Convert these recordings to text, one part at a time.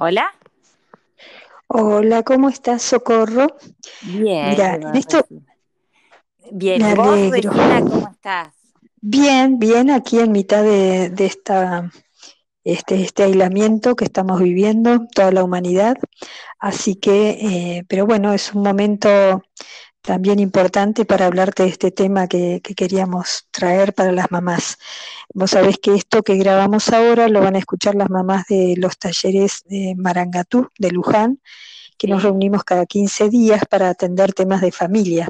Hola. Hola, ¿cómo estás, Socorro? Bien. Mira, en esto Bien, me ¿y vos, alegro. Regina, cómo estás? Bien, bien, aquí en mitad de, de esta, este, este aislamiento que estamos viviendo, toda la humanidad. Así que, eh, pero bueno, es un momento también importante para hablarte de este tema que, que queríamos traer para las mamás. Vos sabés que esto que grabamos ahora lo van a escuchar las mamás de los talleres de Marangatú, de Luján, que nos reunimos cada 15 días para atender temas de familia.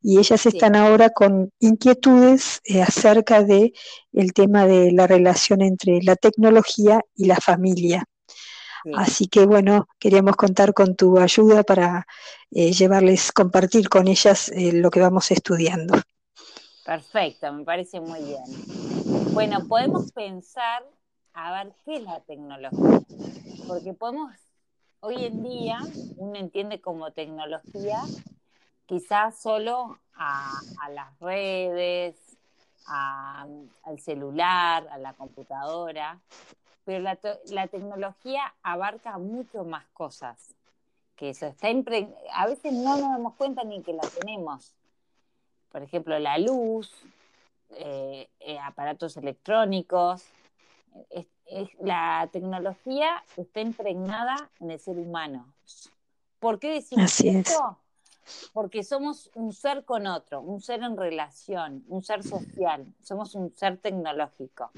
Y ellas sí, están ahora con inquietudes eh, acerca de el tema de la relación entre la tecnología y la familia. Sí. Así que bueno, queríamos contar con tu ayuda para eh, llevarles, compartir con ellas eh, lo que vamos estudiando. Perfecto, me parece muy bien. Bueno, podemos pensar a ver qué es la tecnología, porque podemos, hoy en día, uno entiende como tecnología quizás solo a, a las redes, a- al celular, a la computadora, pero la, la tecnología abarca mucho más cosas que eso. Está a veces no nos damos cuenta ni que la tenemos. Por ejemplo, la luz, eh, eh, aparatos electrónicos. Es- es- la tecnología está impregnada en el ser humano. ¿Por qué decimos Así es, esto? Porque somos un ser con otro, un ser en relación, un ser social, somos un ser tecnológico.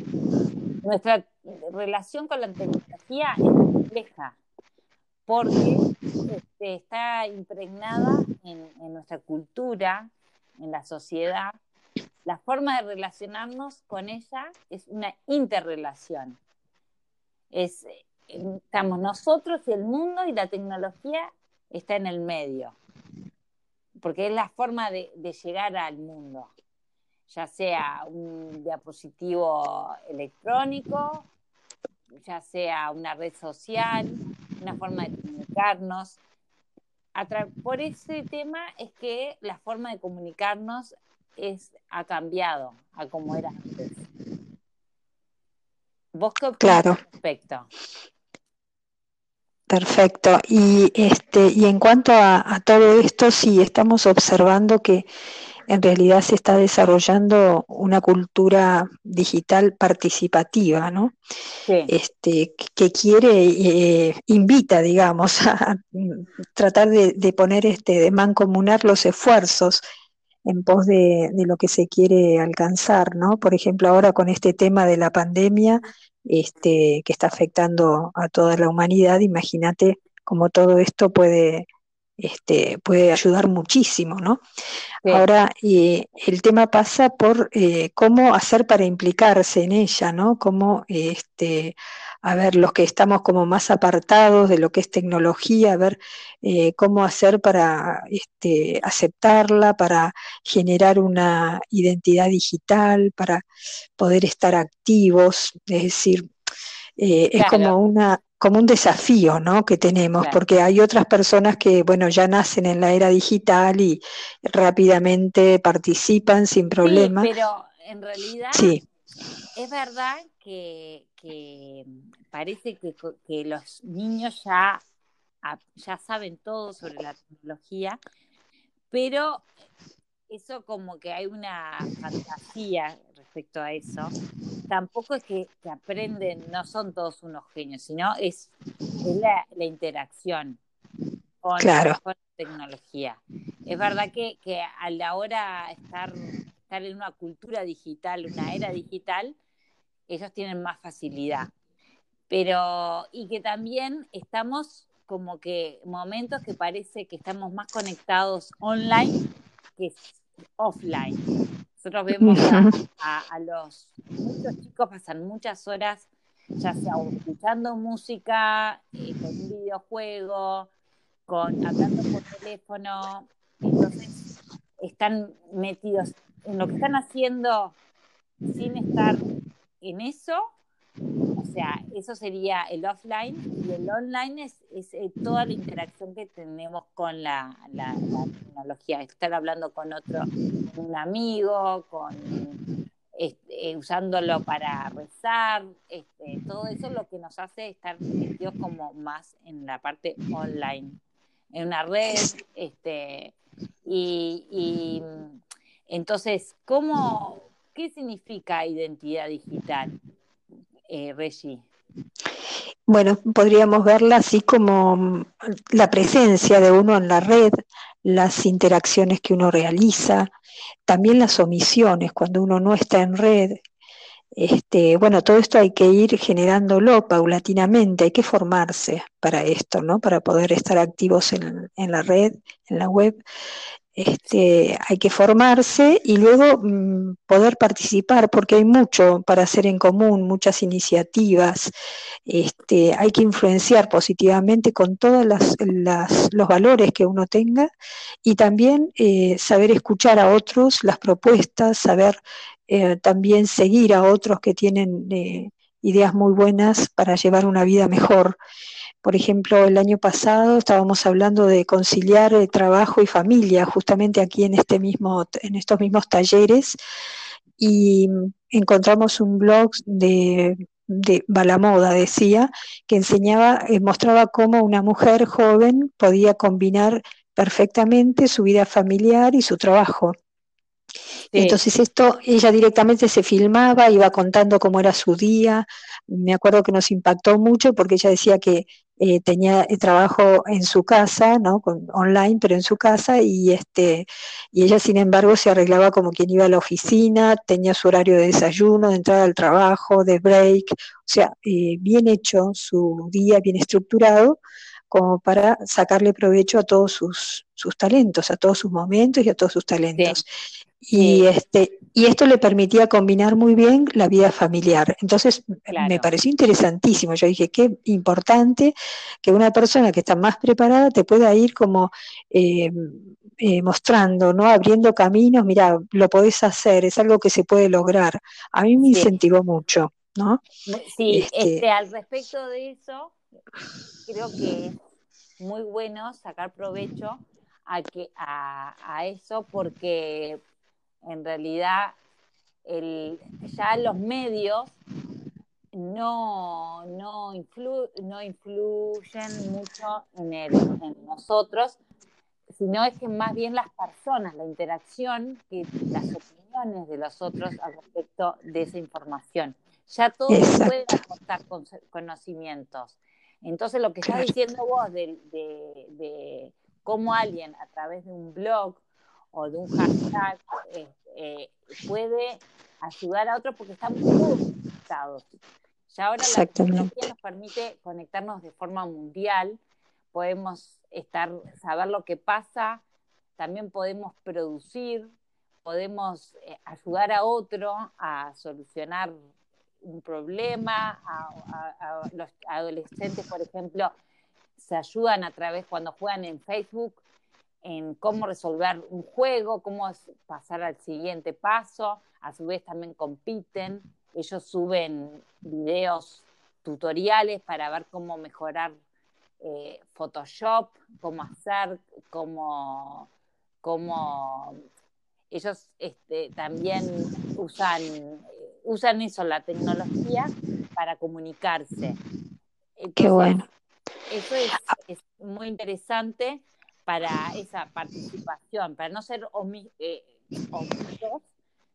Nuestra relación con la tecnología es compleja porque este, está impregnada en, nuestra cultura, en la sociedad. La forma de relacionarnos con ella es una interrelación. Es, estamos nosotros y el mundo y la tecnología está en el medio porque es la forma de llegar al mundo, ya sea un diapositivo electrónico, ya sea una red social, una forma de comunicarnos. Por ese tema es que la forma de comunicarnos es, ha cambiado a como era antes. ¿Vos qué claro, al respecto? perfecto. Y este, y en cuanto a, a todo esto, sí, estamos observando que en realidad se está desarrollando una cultura digital participativa, ¿no? Sí, Este, que quiere, eh, invita, digamos, a tratar de, de poner, este, de mancomunar los esfuerzos en pos de, de lo que se quiere alcanzar, ¿no? Por ejemplo, ahora con este tema de la pandemia, este, que está afectando a toda la humanidad, imagínate cómo todo esto puede, este, puede ayudar muchísimo, ¿no? sí, Ahora, eh, el tema pasa por eh, cómo hacer para implicarse en ella, ¿no? Cómo, este, a ver, los que estamos como más apartados de lo que es tecnología, a ver eh, cómo hacer para este, aceptarla, para generar una identidad digital, para poder estar activos, es decir, eh, es como una, como un desafío, ¿no? que tenemos, claro. porque hay otras personas que, bueno, ya nacen en la era digital y rápidamente participan sin Sí, problema. pero en realidad Sí, Es verdad que, que parece que, que los niños ya, ya saben todo sobre la tecnología, pero eso como que hay una fantasía respecto a eso. Tampoco es que, que aprenden, no son todos unos genios, sino es, es la, la interacción con, claro, con la tecnología. Es verdad que, que a la hora estar, estar en una cultura digital, una era digital, ellos tienen más facilidad. Pero, y que también estamos como que momentos que parece que estamos más conectados online que offline. Nosotros vemos a, a, a los, muchos chicos pasan muchas horas, ya sea escuchando música, eh, con un videojuego, con, hablando por teléfono, entonces están metidos en lo que están haciendo sin estar en eso, sea, eso sería el offline y el online es, es eh, toda la interacción que tenemos con la, la, tecnología, estar hablando con otro, un amigo, con este, usándolo para rezar, este, todo eso es lo que nos hace estar metidos como más en la parte online, en una red, este, y, entonces, ¿cómo, ¿qué significa identidad digital, eh? Bueno, podríamos verla así como la presencia de uno en la red, las interacciones que uno realiza, también las omisiones cuando uno no está en red. Este, bueno, todo esto hay que ir generándolo paulatinamente, hay que formarse para esto, ¿no? Para poder estar activos en, en la red, en la web este, hay que formarse y luego mm, poder participar, porque hay mucho para hacer en común, muchas iniciativas. Este, hay que influenciar positivamente con todos los valores que uno tenga y también eh, saber escuchar a otros las propuestas, saber eh, también seguir a otros que tienen eh, ideas muy buenas para llevar una vida mejor. Por ejemplo, el año pasado estábamos hablando de conciliar eh, trabajo y familia, justamente aquí en, este mismo, en estos mismos talleres, y encontramos un blog de, de Balamoda, decía, que enseñaba, eh, mostraba cómo una mujer joven podía combinar perfectamente su vida familiar y su trabajo. Entonces esto, ella directamente se filmaba, iba contando cómo era su día. Me acuerdo que nos impactó mucho porque ella decía que eh, tenía el trabajo en su casa, ¿no? online, pero en su casa, y, este, y ella, sin embargo, se arreglaba como quien iba a la oficina, tenía su horario de desayuno, de entrada al trabajo, de break, o sea, eh, bien hecho su día, bien estructurado, como para sacarle provecho a todos sus, sus talentos, a todos sus momentos y a todos sus talentos. Y, este, y esto le permitía combinar muy bien la vida familiar. Entonces me pareció interesantísimo. Yo dije, qué importante que una persona que está más preparada te pueda ir como eh, eh, mostrando, ¿no? Abriendo caminos, mira, lo podés hacer, es algo que se puede lograr. A mí me incentivó mucho, ¿no? Sí, este, este, al respecto de eso, creo que es muy bueno sacar provecho a, que, a eso porque en realidad ya los medios no, no, no influyen mucho en, en nosotros, sino es que más bien las personas, la interacción, que las opiniones de los otros al respecto de esa información. Ya todo puede aportar conocimientos. Entonces, lo que estás diciendo vos de, de, de, cómo alguien a través de un blog o de un hashtag eh, eh, puede ayudar a otros porque estamos todos conectados. Ya ahora la tecnología nos permite conectarnos de forma mundial, podemos estar, saber lo que pasa, también podemos producir, podemos eh, ayudar a otro a solucionar un problema, a, los adolescentes, por ejemplo, se ayudan a través cuando juegan en Facebook, en cómo resolver un juego, cómo pasar al siguiente paso, a su vez también compiten, ellos suben videos tutoriales para ver cómo mejorar eh, Photoshop, cómo hacer, cómo, cómo ellos este, también usan, usan eso, la tecnología, para comunicarse. Qué bueno. Eso es muy interesante para esa participación, para no ser eh, omisos,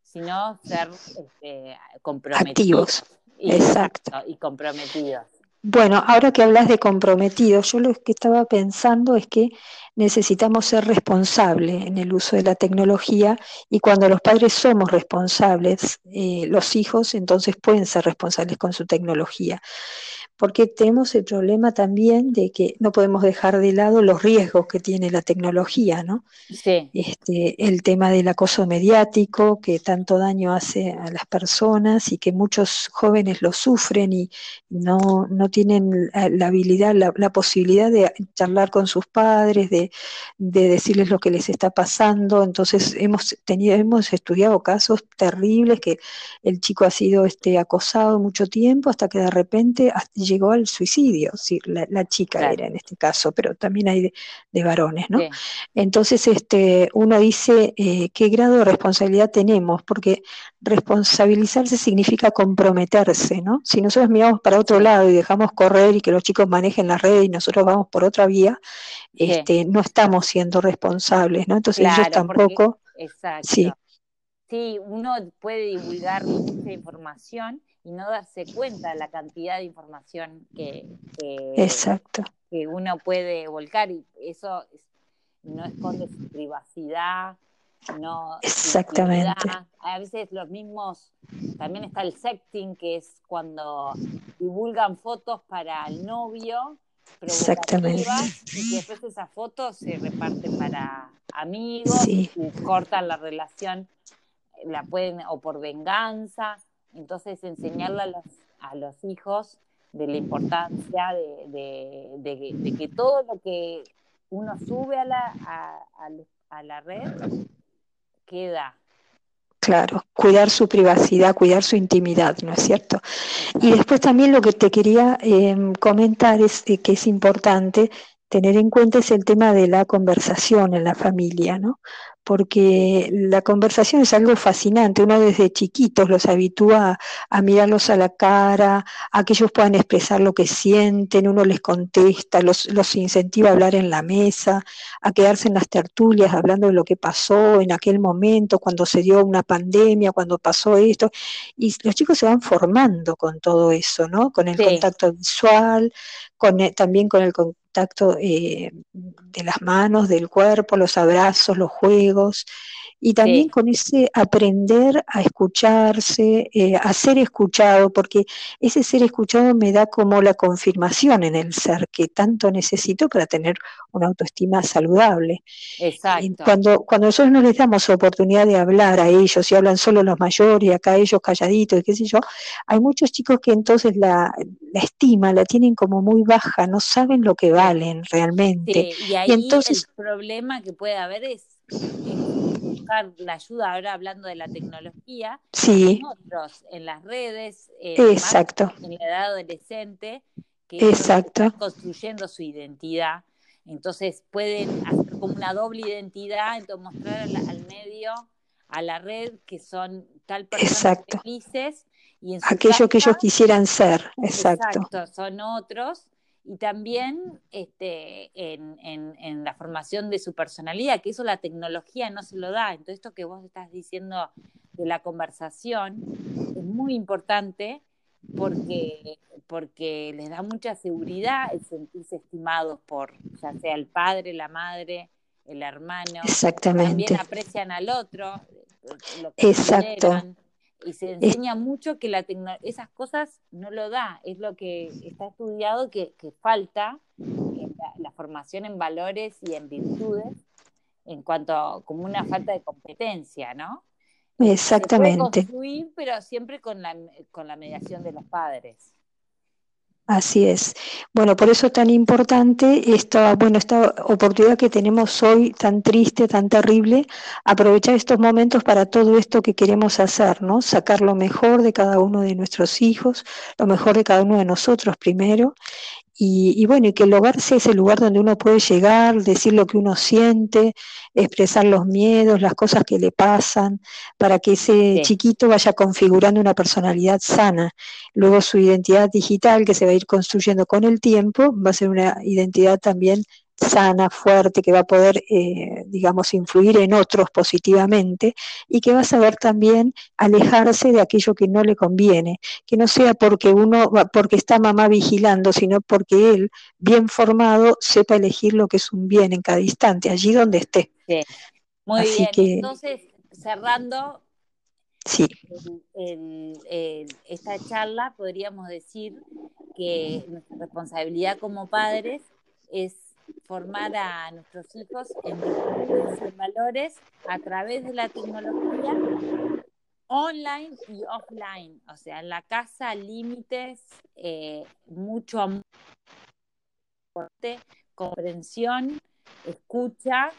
sino ser este, comprometidos. Exacto. Y comprometidos. Bueno, ahora que hablas de comprometidos, yo lo que estaba pensando es que necesitamos ser responsables en el uso de la tecnología y cuando los padres somos responsables, eh, los hijos entonces pueden ser responsables con su tecnología porque tenemos el problema también de que no podemos dejar de lado los riesgos que tiene la tecnología, ¿no? Sí. Este, el tema del acoso mediático que tanto daño hace a las personas y que muchos jóvenes lo sufren y no, no tienen la habilidad, la, posibilidad de charlar con sus padres, de, de, decirles lo que les está pasando. Entonces hemos tenido, hemos estudiado casos terribles que el chico ha sido este, acosado mucho tiempo hasta que de repente llegó al suicidio, sí, la, chica era en este caso, pero también hay de, varones, ¿no? Entonces, este, uno dice eh, qué grado de responsabilidad tenemos, porque responsabilizarse significa comprometerse, ¿no? Si nosotros miramos para otro lado y dejamos correr y que los chicos manejen la red y nosotros vamos por otra vía, este, no estamos siendo responsables, ¿no? Entonces ellos tampoco. exacto. Sí. sí, uno puede divulgar mucha información y no darse cuenta de la cantidad de información que, Exacto. que uno puede volcar y eso no esconde su privacidad, no exactamente. a veces los mismos también está el sexting que es cuando divulgan fotos para el novio exactamente. y después esas fotos se reparten para amigos y cortan la relación la pueden o por venganza entonces enseñarle a los, a los hijos de la importancia de, de, que todo lo que uno sube a la, a, a la red queda. Claro, cuidar su privacidad, cuidar su intimidad, ¿no es cierto? Y después también lo que te quería em, comentar es eh, que es importante tener en cuenta es el tema de la conversación en la familia, ¿no? Porque la conversación es algo fascinante. Uno desde chiquitos los habitúa a, mirarlos a la cara, a que ellos puedan expresar lo que sienten, uno les contesta, los, los incentiva a hablar en la mesa, a quedarse en las tertulias hablando de lo que pasó en aquel momento, cuando se dio una pandemia, cuando pasó esto. Y los chicos se van formando con todo eso, ¿no? Con el contacto visual, con, también con el contacto eh, de las manos, del cuerpo, los abrazos, los juegos, y también con ese aprender a escucharse, eh, a ser escuchado, porque ese ser escuchado me da como la confirmación en el ser que tanto necesito para tener una autoestima saludable. Exacto. Cuando, cuando nosotros no les damos oportunidad de hablar a ellos y hablan solo los mayores y acá ellos calladitos y qué sé yo, hay muchos chicos que entonces la, estima la tienen como muy baja, no saben lo que valen realmente. y ahí entonces, el problema que puede haber es buscar la ayuda, ahora hablando de la tecnología, sí. en las redes, Exacto. en la edad adolescente, que Exacto. están construyendo su identidad. Entonces pueden hacer como una doble identidad, entonces mostrar al, medio, a la red, que son tal personas felices. Y en Aquello que ellos quisieran ser, exacto. exacto. Son otros y también este, en, en, la formación de su personalidad, que eso la tecnología no se lo da. Entonces, esto que vos estás diciendo de la conversación es muy importante porque, porque les da mucha seguridad el sentirse estimados por ya sea el padre, la madre, el hermano. Exactamente. También aprecian al otro, lo que Exacto y se enseña mucho que la esas cosas no lo da, es lo que está estudiado que, falta la, formación en valores y en virtudes en cuanto como una falta de competencia, ¿no? Exactamente. Se puede construir, pero siempre con la, con la mediación de los padres. Así es. Bueno, por eso tan importante esta, bueno, esta oportunidad que tenemos hoy, tan triste, tan terrible, aprovechar estos momentos para todo esto que queremos hacer, ¿no? Sacar lo mejor de cada uno de nuestros hijos, lo mejor de cada uno de nosotros primero, y, bueno, y que el hogar sea ese lugar donde uno puede llegar, decir lo que uno siente, expresar los miedos, las cosas que le pasan, para que ese chiquito vaya configurando una personalidad sana. Luego su identidad digital, que se va a ir construyendo con el tiempo, va a ser una identidad también sana, fuerte, que va a poder, eh, digamos, influir en otros positivamente y que va a saber también alejarse de aquello que no le conviene, que no sea porque uno, porque está mamá vigilando, sino porque él, bien formado, sepa elegir lo que es un bien en cada instante, allí donde esté. Sí. Muy bien, entonces, cerrando sí. esta charla, podríamos decir que nuestra responsabilidad como padres es formar a nuestros hijos en valores a través de la tecnología online y offline, o sea, en la casa límites, eh, mucho amor, comprensión, escucha,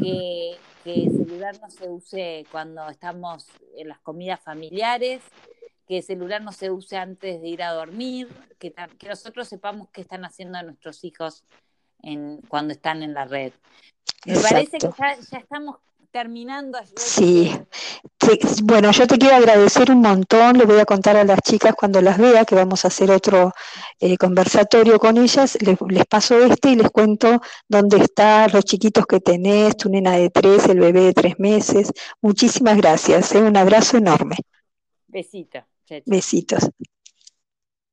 que, el celular no se use cuando estamos en las comidas familiares, que el celular no se use antes de ir a dormir, que, que nosotros sepamos qué están haciendo nuestros hijos en, cuando están en la red. Me parece que ya, ya estamos terminando. Sí. bueno, yo te quiero agradecer un montón, le voy a contar a las chicas cuando las vea que vamos a hacer otro eh, conversatorio con ellas, les, paso este y les cuento dónde están los chiquitos que tenés, tu nena de tres, el bebé de tres meses. Muchísimas gracias, ¿eh? un abrazo enorme. Besitos. Besitos.